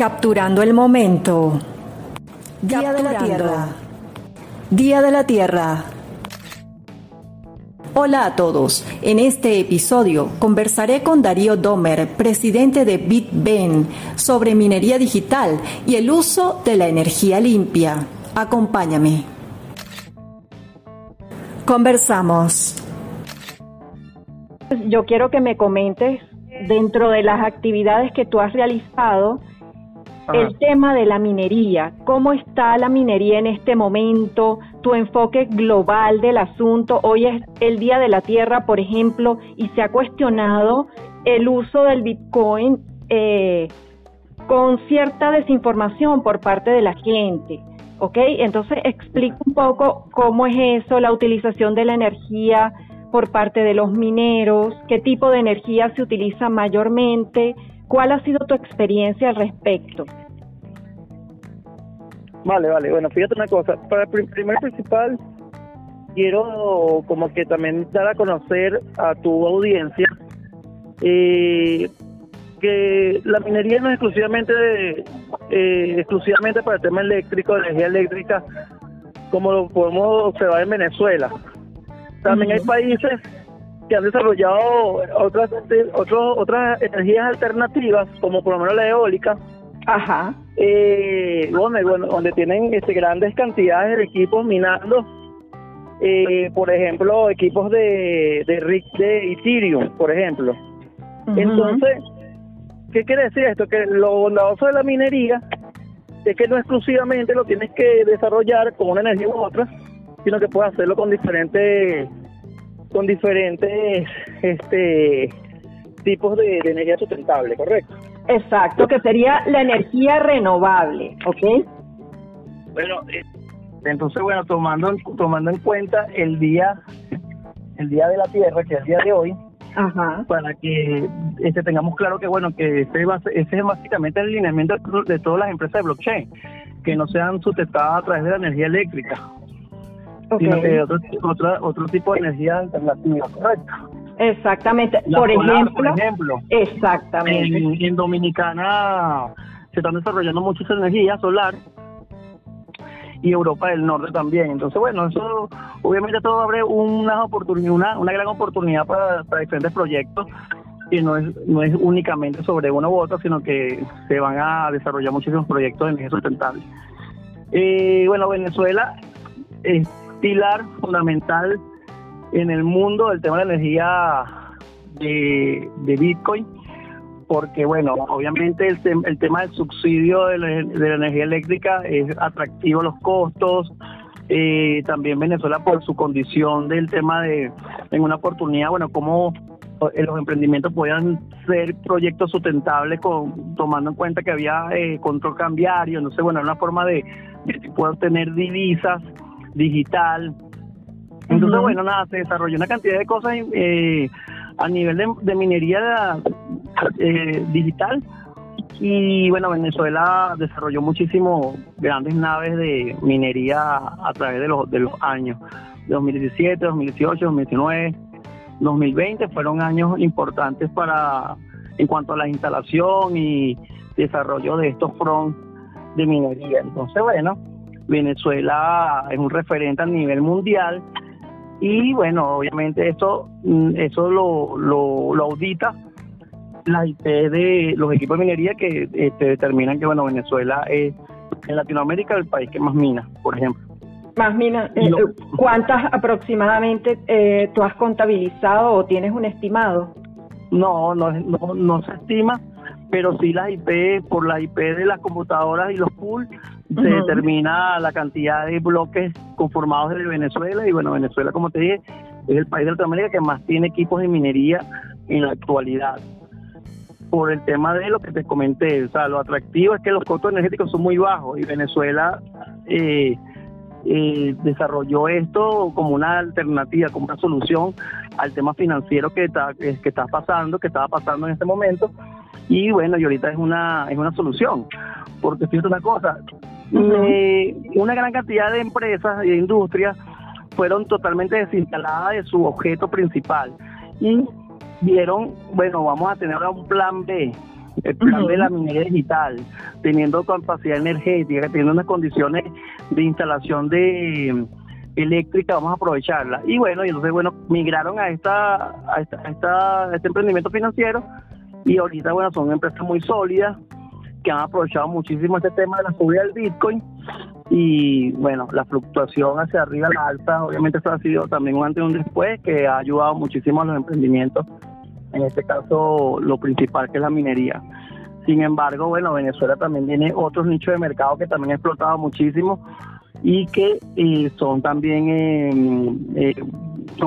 Capturando el momento. Día de la Tierra. Día de la Tierra. Hola a todos. En este episodio conversaré con Darío Domer, presidente de BitBen, sobre minería digital y el uso de la energía limpia. Acompáñame. Conversamos. Yo quiero que me comentes dentro de las actividades que tú has realizado el tema de la minería, cómo está la minería en este momento, tu enfoque global del asunto. Hoy es el Día de la Tierra, por ejemplo, y se ha cuestionado el uso del Bitcoin eh, con cierta desinformación por parte de la gente. ¿Ok? Entonces explica un poco cómo es eso, la utilización de la energía por parte de los mineros, qué tipo de energía se utiliza mayormente, cuál ha sido tu experiencia al respecto. Vale, vale, bueno, fíjate una cosa, para el primer principal quiero como que también dar a conocer a tu audiencia eh, que la minería no es exclusivamente eh, exclusivamente para el tema eléctrico, energía eléctrica, como lo podemos observar en Venezuela. También hay países que han desarrollado otras otras energías alternativas, como por lo menos la eólica. Ajá. Eh, donde, bueno, donde tienen este, grandes cantidades de equipos minando, eh, por ejemplo, equipos de, de de Ethereum, por ejemplo. Entonces, ¿qué quiere decir esto? Que lo bondadoso de la minería es que no exclusivamente lo tienes que desarrollar con una energía u otra, sino que puedes hacerlo con diferentes con diferentes este tipos de, energía sustentable, ¿correcto? Exacto, que sería la energía renovable, ¿ok? Bueno, eh, entonces bueno, tomando tomando en cuenta el día el día de la Tierra, que es el día de hoy, para que este, tengamos claro que bueno que ese, ese es básicamente el lineamiento de todas las empresas de blockchain, que no sean sustentadas a través de la energía eléctrica, sino que otro, otro tipo de energía alternativa, correcto. Exactamente. por, ejemplo, exactamente. En, Dominicana se están desarrollando muchas energías solar y Europa del Norte también. Entonces, bueno, eso obviamente todo abre una oportunidad, una, una gran oportunidad para, para diferentes proyectos y no es, no es únicamente sobre uno u otro, sino que se van a desarrollar muchísimos proyectos de energía sustentable. Eh, bueno, Venezuela es pilar fundamental en el mundo del tema de la energía de, Bitcoin, porque bueno, obviamente el, el tema del subsidio de la, energía eléctrica es atractivo los costos, eh, también Venezuela por su condición del tema de en una oportunidad, bueno, cómo eh, los emprendimientos puedan ser proyectos sustentables con tomando en cuenta que había eh, control cambiario, no sé, bueno, una forma de, de poder tener divisas digital, entonces, bueno, nada, se desarrolló una cantidad de cosas eh, a nivel de, minería eh, digital y bueno, Venezuela desarrolló muchísimo grandes naves de minería a través de los, de los años. 2017, 2018, 2019, 2020 fueron años importantes para en cuanto a la instalación y desarrollo de estos front de minería. Entonces, bueno, Venezuela es un referente a nivel mundial y bueno, obviamente eso, mm, eso lo, lo, audita la IP de los equipos de minería que este, determinan que bueno Venezuela es en Latinoamérica el país que más mina, por ejemplo. Más mina, eh, ¿cuántas aproximadamente eh, tú has contabilizado o tienes un estimado? No, no, no, no se estima, pero sí las IP, por la IP de las computadoras y los pools, se determina la cantidad de bloques conformados de Venezuela y bueno, Venezuela, como te dije, es el país de Latinoamérica que más tiene equipos de minería en la actualidad. Por el tema de lo que te comenté, o sea, lo atractivo es que los costos energéticos son muy bajos y Venezuela eh, eh, desarrolló esto como una alternativa, como una solución al tema financiero que está, que está pasando, que estaba pasando en este momento y bueno, y ahorita es una, es una solución. Porque fíjate una cosa, eh, una gran cantidad de empresas y de industrias fueron totalmente desinstaladas de su objeto principal y vieron, bueno, vamos a tener un plan B, el plan de la minería digital, teniendo capacidad energética, teniendo unas condiciones de instalación de eléctrica, vamos a aprovecharla. Y bueno, y entonces, bueno, migraron a esta, a esta, este emprendimiento financiero y ahorita, bueno, son empresas muy sólidas que han aprovechado muchísimo este tema de la subida del Bitcoin y bueno, la fluctuación hacia arriba, la alta, obviamente eso ha sido también un antes y un después que ha ayudado muchísimo a los emprendimientos, en este caso lo principal que es la minería. Sin embargo, bueno, Venezuela también tiene otros nichos de mercado que también ha explotado muchísimo y que eh, son también, eh, eh,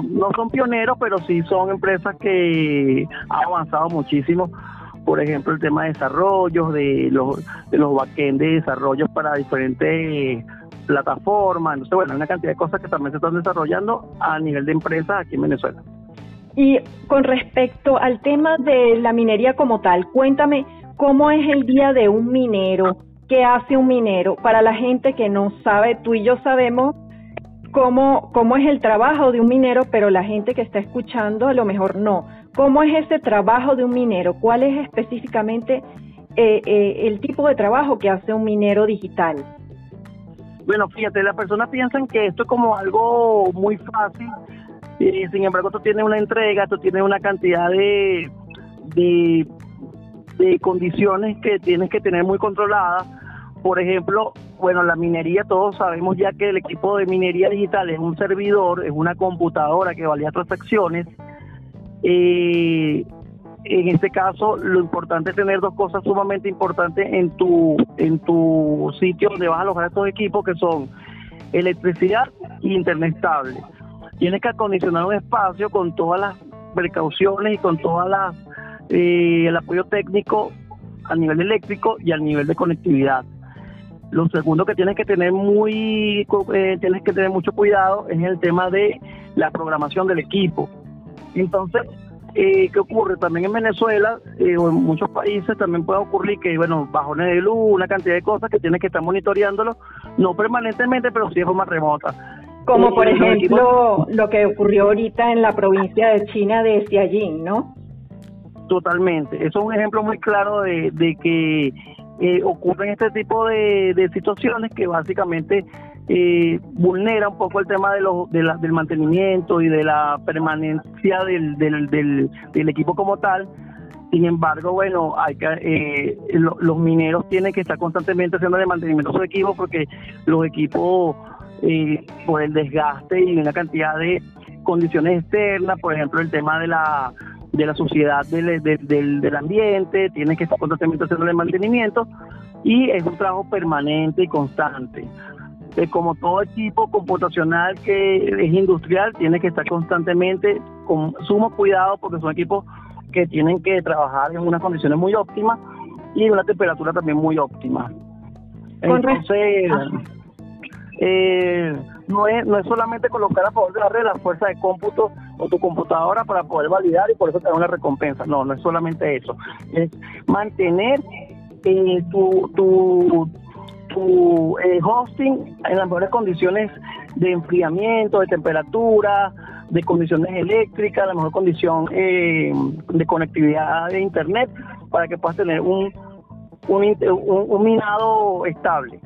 no son pioneros, pero sí son empresas que han avanzado muchísimo. Por ejemplo, el tema de desarrollos, de los, de los backend de desarrollos para diferentes plataformas. Entonces, bueno, hay una cantidad de cosas que también se están desarrollando a nivel de empresas aquí en Venezuela. Y con respecto al tema de la minería como tal, cuéntame cómo es el día de un minero qué hace un minero. Para la gente que no sabe, tú y yo sabemos cómo, cómo es el trabajo de un minero, pero la gente que está escuchando a lo mejor no. ¿Cómo es ese trabajo de un minero? ¿Cuál es específicamente eh, eh, el tipo de trabajo que hace un minero digital? Bueno, fíjate, las personas piensan que esto es como algo muy fácil, y sin embargo tú tienes una entrega, tú tienes una cantidad de, de de condiciones que tienes que tener muy controladas. Por ejemplo, bueno, la minería, todos sabemos ya que el equipo de minería digital es un servidor, es una computadora que valía transacciones. Eh, en este caso, lo importante es tener dos cosas sumamente importantes en tu, en tu sitio donde vas a alojar estos equipos, que son electricidad e internet estable. Tienes que acondicionar un espacio con todas las precauciones y con todas las eh, el apoyo técnico a nivel eléctrico y al nivel de conectividad. Lo segundo que tienes que tener muy eh, tienes que tener mucho cuidado es el tema de la programación del equipo. Entonces, eh, ¿qué ocurre? También en Venezuela eh, o en muchos países también puede ocurrir que, bueno, bajones de luz, una cantidad de cosas que tienes que estar monitoreándolo, no permanentemente, pero sí de forma remota. Como por ejemplo lo que ocurrió ahorita en la provincia de China de Xiaojing, ¿no? Totalmente. Eso es un ejemplo muy claro de, que eh, ocurren este tipo de, situaciones que básicamente eh, vulnera un poco el tema de los, del mantenimiento y de la permanencia del, del, equipo como tal. Sin embargo, bueno, hay que, eh, los mineros tienen que estar constantemente haciendo de mantenimiento de sus equipos porque los equipos, eh, por el desgaste y una cantidad de condiciones externas, por ejemplo, el tema de la de la sociedad del, del, del ambiente, tiene que estar constantemente haciendo el mantenimiento y es un trabajo permanente y constante. Eh, como todo equipo computacional que es industrial, tiene que estar constantemente con sumo cuidado porque son equipos que tienen que trabajar en unas condiciones muy óptimas y en una temperatura también muy óptima. Entonces, eh, no es, no es solamente colocar a favor de la red la fuerza de cómputo o tu computadora para poder validar y por eso te da una recompensa. No, no es solamente eso. Es mantener eh, tu, tu, tu eh, hosting en las mejores condiciones de enfriamiento, de temperatura, de condiciones eléctricas, la mejor condición eh, de conectividad de internet para que puedas tener un, un, un minado estable.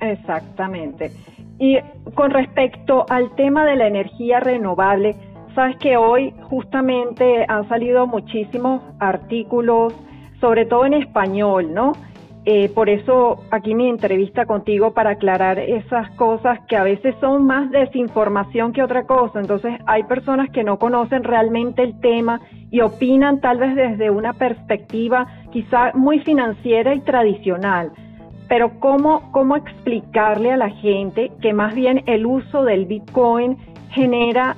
Exactamente. Y con respecto al tema de la energía renovable, sabes que hoy justamente han salido muchísimos artículos, sobre todo en español, ¿no? Eh, por eso aquí mi entrevista contigo para aclarar esas cosas que a veces son más desinformación que otra cosa. Entonces hay personas que no conocen realmente el tema y opinan tal vez desde una perspectiva quizá muy financiera y tradicional pero ¿cómo, cómo explicarle a la gente que más bien el uso del Bitcoin genera,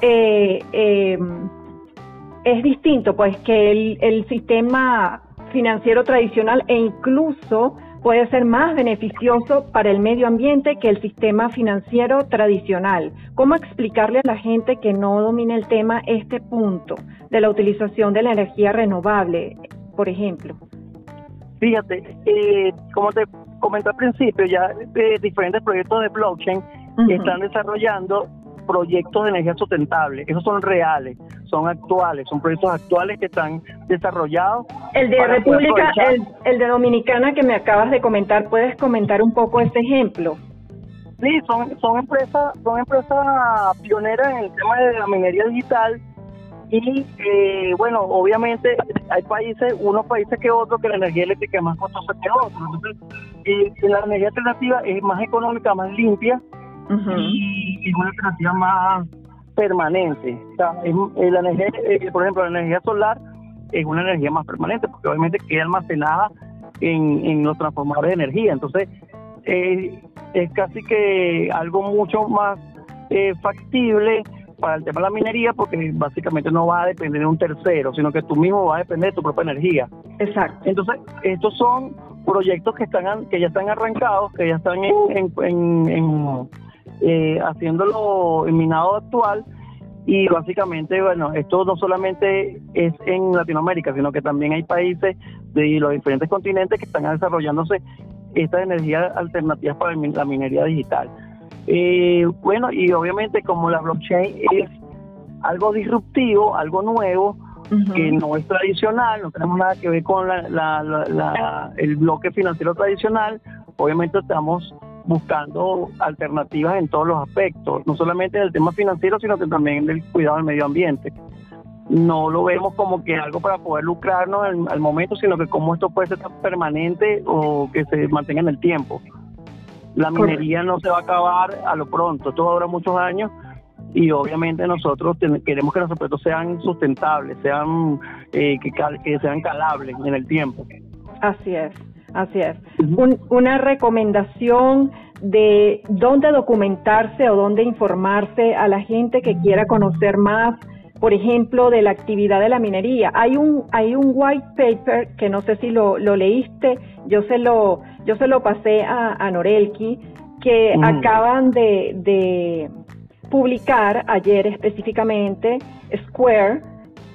eh, em, es distinto, pues que el, el sistema financiero tradicional e incluso puede ser más beneficioso para el medio ambiente que el sistema financiero tradicional. ¿Cómo explicarle a la gente que no domina el tema este punto de la utilización de la energía renovable, por ejemplo? Fíjate, eh, como te comenté al principio, ya eh, diferentes proyectos de blockchain están desarrollando proyectos de energía sustentable. Esos son reales, son actuales, son proyectos actuales que están desarrollados. El de República, el, de Dominicana que me acabas de comentar, ¿puedes comentar un poco ese ejemplo? Sí, son, son empresas, son empresas pioneras en el tema de la minería digital y eh, bueno, obviamente hay países, unos países que otros que la energía eléctrica es más costosa que otros. Entonces, eh, la energía alternativa es más económica, más limpia y, es una alternativa más permanente. O sea, eh, la energía, por ejemplo, la energía solar es una energía más permanente porque obviamente queda almacenada en, en los transformadores de energía. Entonces, es casi que algo mucho más factible para el tema de la minería porque básicamente no va a depender de un tercero, sino que tú mismo vas a depender de tu propia energía. Exacto. Entonces, estos son proyectos que están que ya están arrancados, que ya están en, en, eh, haciéndolo en minado actual y básicamente, bueno, esto no solamente es en Latinoamérica, sino que también hay países de los diferentes continentes que están desarrollándose estas energías alternativas para la minería digital. Eh, bueno, y obviamente como la blockchain es algo disruptivo, algo nuevo, que no es tradicional, no tenemos nada que ver con el bloque financiero tradicional, obviamente estamos buscando alternativas en todos los aspectos, no solamente en el tema financiero, sino que también en el cuidado del medio ambiente. No lo vemos como que algo para poder lucrarnos al, al momento, sino que como esto puede ser permanente o que se mantenga en el tiempo la minería no se va a acabar a lo pronto, esto va muchos años y obviamente nosotros queremos que los objetos sean sustentables, sean eh, que, sean calables en el tiempo. Así es, así es. una recomendación de dónde documentarse o dónde informarse a la gente que quiera conocer más, por ejemplo, de la actividad de la minería. Hay un hay un white paper que no sé si lo, lo leíste, yo se lo yo se lo pasé a, Norelki, que acaban de, publicar ayer específicamente Square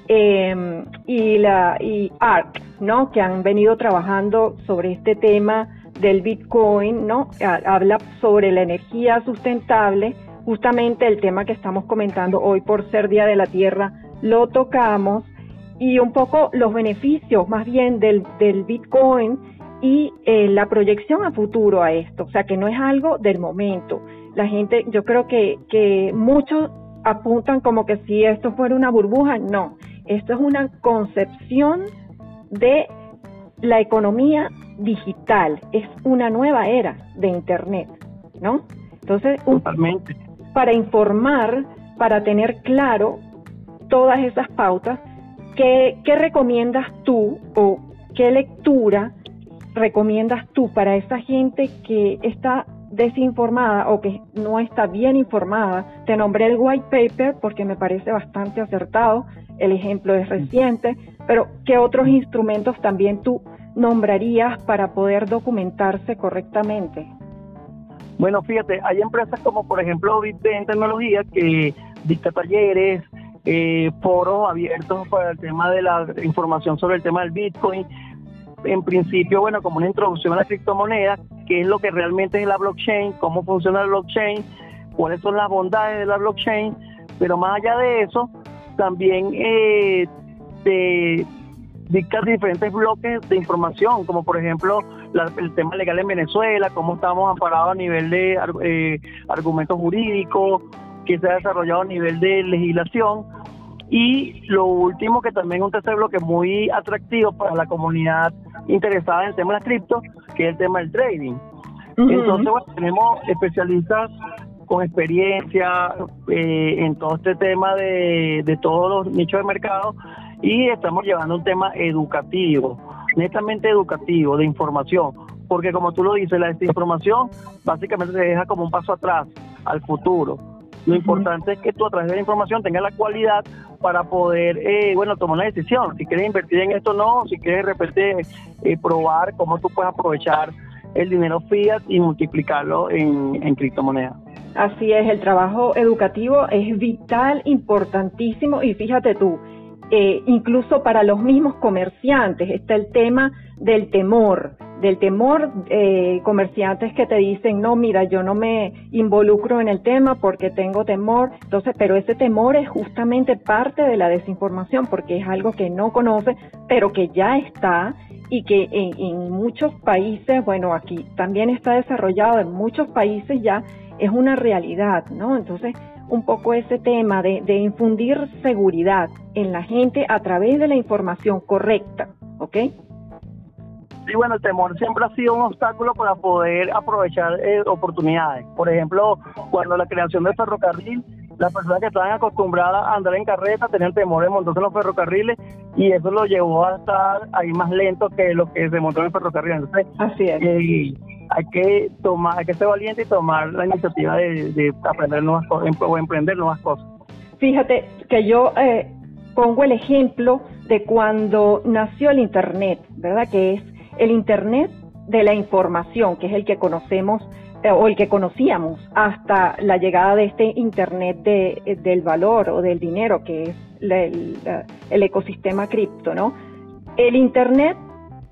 em, y, la, y ARC, ¿no? que han venido trabajando sobre este tema del Bitcoin, ¿no? habla sobre la energía sustentable, justamente el tema que estamos comentando hoy por ser Día de la Tierra, lo tocamos, y un poco los beneficios más bien del, del Bitcoin y eh, la proyección a futuro a esto, o sea, que no es algo del momento. La gente, yo creo que, que muchos apuntan como que si esto fuera una burbuja, no, esto es una concepción de la economía digital, es una nueva era de Internet, ¿no? Entonces, para informar, para tener claro todas esas pautas, ¿qué, ¿qué recomiendas tú o qué lectura recomiendas tú para esa gente que está desinformada o que no está bien informada? Te nombré el white paper porque me parece bastante acertado, el ejemplo es reciente, pero ¿qué otros instrumentos también tú nombrarías para poder documentarse correctamente? Bueno, fíjate, hay empresas como por ejemplo Bitben Tecnología que dicta talleres, eh, foros abiertos para el tema de la información sobre el tema del Bitcoin, en principio, bueno, como una introducción a la criptomoneda, qué es lo que realmente es la blockchain, cómo funciona la blockchain, cuáles son las bondades de la blockchain, pero más allá de eso, también eh, te dictas diferentes bloques de información, como por ejemplo el tema legal en Venezuela, cómo estamos amparados a nivel de eh, argumentos jurídicos, que se ha desarrollado a nivel de legislación. Y lo último, que también es un tercer bloque muy atractivo para la comunidad interesada en el tema de las cripto, que es el tema del trading. Entonces, bueno, tenemos especialistas con experiencia eh, en todo este tema de, de todos los nichos de mercado y estamos llevando un tema educativo, netamente educativo, de información, porque como tú lo dices, la desinformación básicamente se deja como un paso atrás al futuro. Lo importante es que tú a través de la información tengas la cualidad para poder, eh, bueno, tomar una decisión. Si quieres invertir en esto, no. Si quieres de repente eh, probar cómo tú puedes aprovechar el dinero fiat y multiplicarlo en, en criptomonedas. Así es, el trabajo educativo es vital, importantísimo y fíjate tú, eh, incluso para los mismos comerciantes está el tema del temor, del temor, eh, comerciantes que te dicen, no, mira, yo no me involucro en el tema porque tengo temor, entonces, pero ese temor es justamente parte de la desinformación porque es algo que no conoce, pero que ya está y que en, muchos países, bueno, aquí también está desarrollado, en muchos países ya es una realidad, ¿no? Entonces, un poco ese tema de, de infundir seguridad en la gente a través de la información correcta, ¿ok? Sí, bueno, el temor siempre ha sido un obstáculo para poder aprovechar eh, oportunidades. Por ejemplo, cuando la creación del ferrocarril, las personas que estaban acostumbradas a andar en carreta tenían temor de montarse en los ferrocarriles y eso lo llevó a estar ahí más lento que lo que se montó en el ferrocarril. Entonces, Así es. Eh, hay que tomar, hay que ser valiente y tomar la iniciativa de, aprender nuevas cosas em, o emprender nuevas cosas. Fíjate que yo eh, pongo el ejemplo de cuando nació el Internet, ¿verdad? Que es el Internet de la información, que es el que conocemos eh, o el que conocíamos hasta la llegada de este Internet de, eh, del valor o del dinero, que es el, el ecosistema cripto, ¿no? El Internet,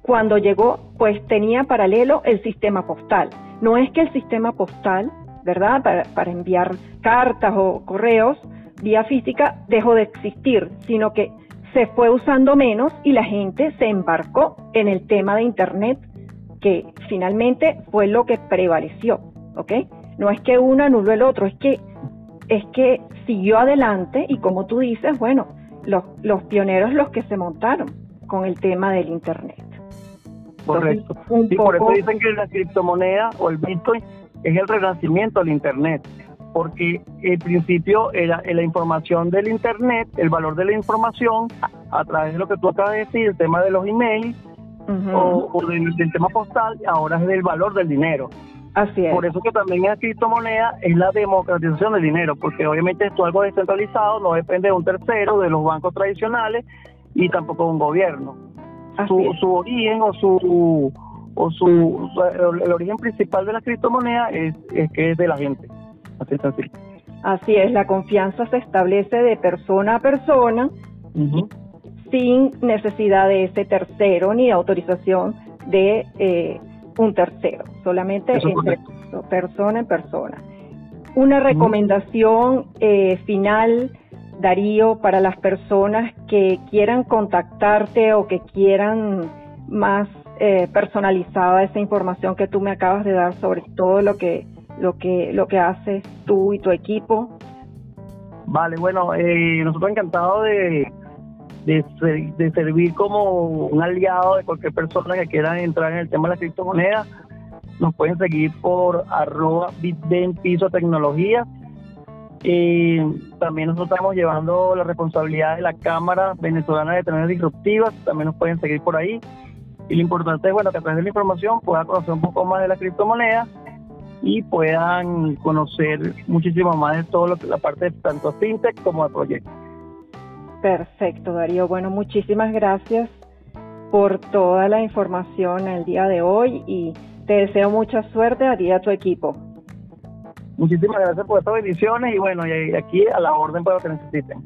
cuando llegó, pues tenía paralelo el sistema postal. No es que el sistema postal, ¿verdad? Para, para enviar cartas o correos vía física dejó de existir, sino que se fue usando menos y la gente se embarcó en el tema de Internet, que finalmente fue lo que prevaleció, ¿ok? No es que uno anuló el otro, es que, es que siguió adelante y como tú dices, bueno, los, los pioneros los que se montaron con el tema del Internet. Correcto. y por eso dicen que la criptomoneda o el Bitcoin es el renacimiento del Internet porque el principio era la información del Internet, el valor de la información, a través de lo que tú acabas de decir, el tema de los emails o, del, tema postal, ahora es del valor del dinero. Así es. Por eso que también la criptomoneda es la democratización del dinero, porque obviamente esto es algo descentralizado, no depende de un tercero, de los bancos tradicionales y tampoco de un gobierno. Su, su, origen o su o su, el origen principal de la criptomoneda es, es que es de la gente. Así es la confianza se establece de persona a persona sin necesidad de ese tercero ni autorización de eh, un tercero, solamente entre persona en persona. Una recomendación eh, final, Darío, para las personas que quieran contactarte o que quieran más eh, personalizada esa información que tú me acabas de dar sobre todo lo que lo que, lo que haces tú y tu equipo. Vale, bueno, eh, nosotros encantados de, de, servir como un aliado de cualquier persona que quiera entrar en el tema de la criptomoneda. Nos pueden seguir por arroba bitben piso tecnología. Eh, también nosotros estamos llevando la responsabilidad de la Cámara Venezolana de Tecnologías Disruptivas. También nos pueden seguir por ahí. Y lo importante es bueno que a través de la información puedan conocer un poco más de la criptomoneda y puedan conocer muchísimo más de todo lo que la parte tanto fintech como de proyecto. Perfecto, Darío. Bueno, muchísimas gracias por toda la información el día de hoy y te deseo mucha suerte a ti y a tu equipo. Muchísimas gracias por estas bendiciones y bueno, y aquí a la orden para lo que necesiten.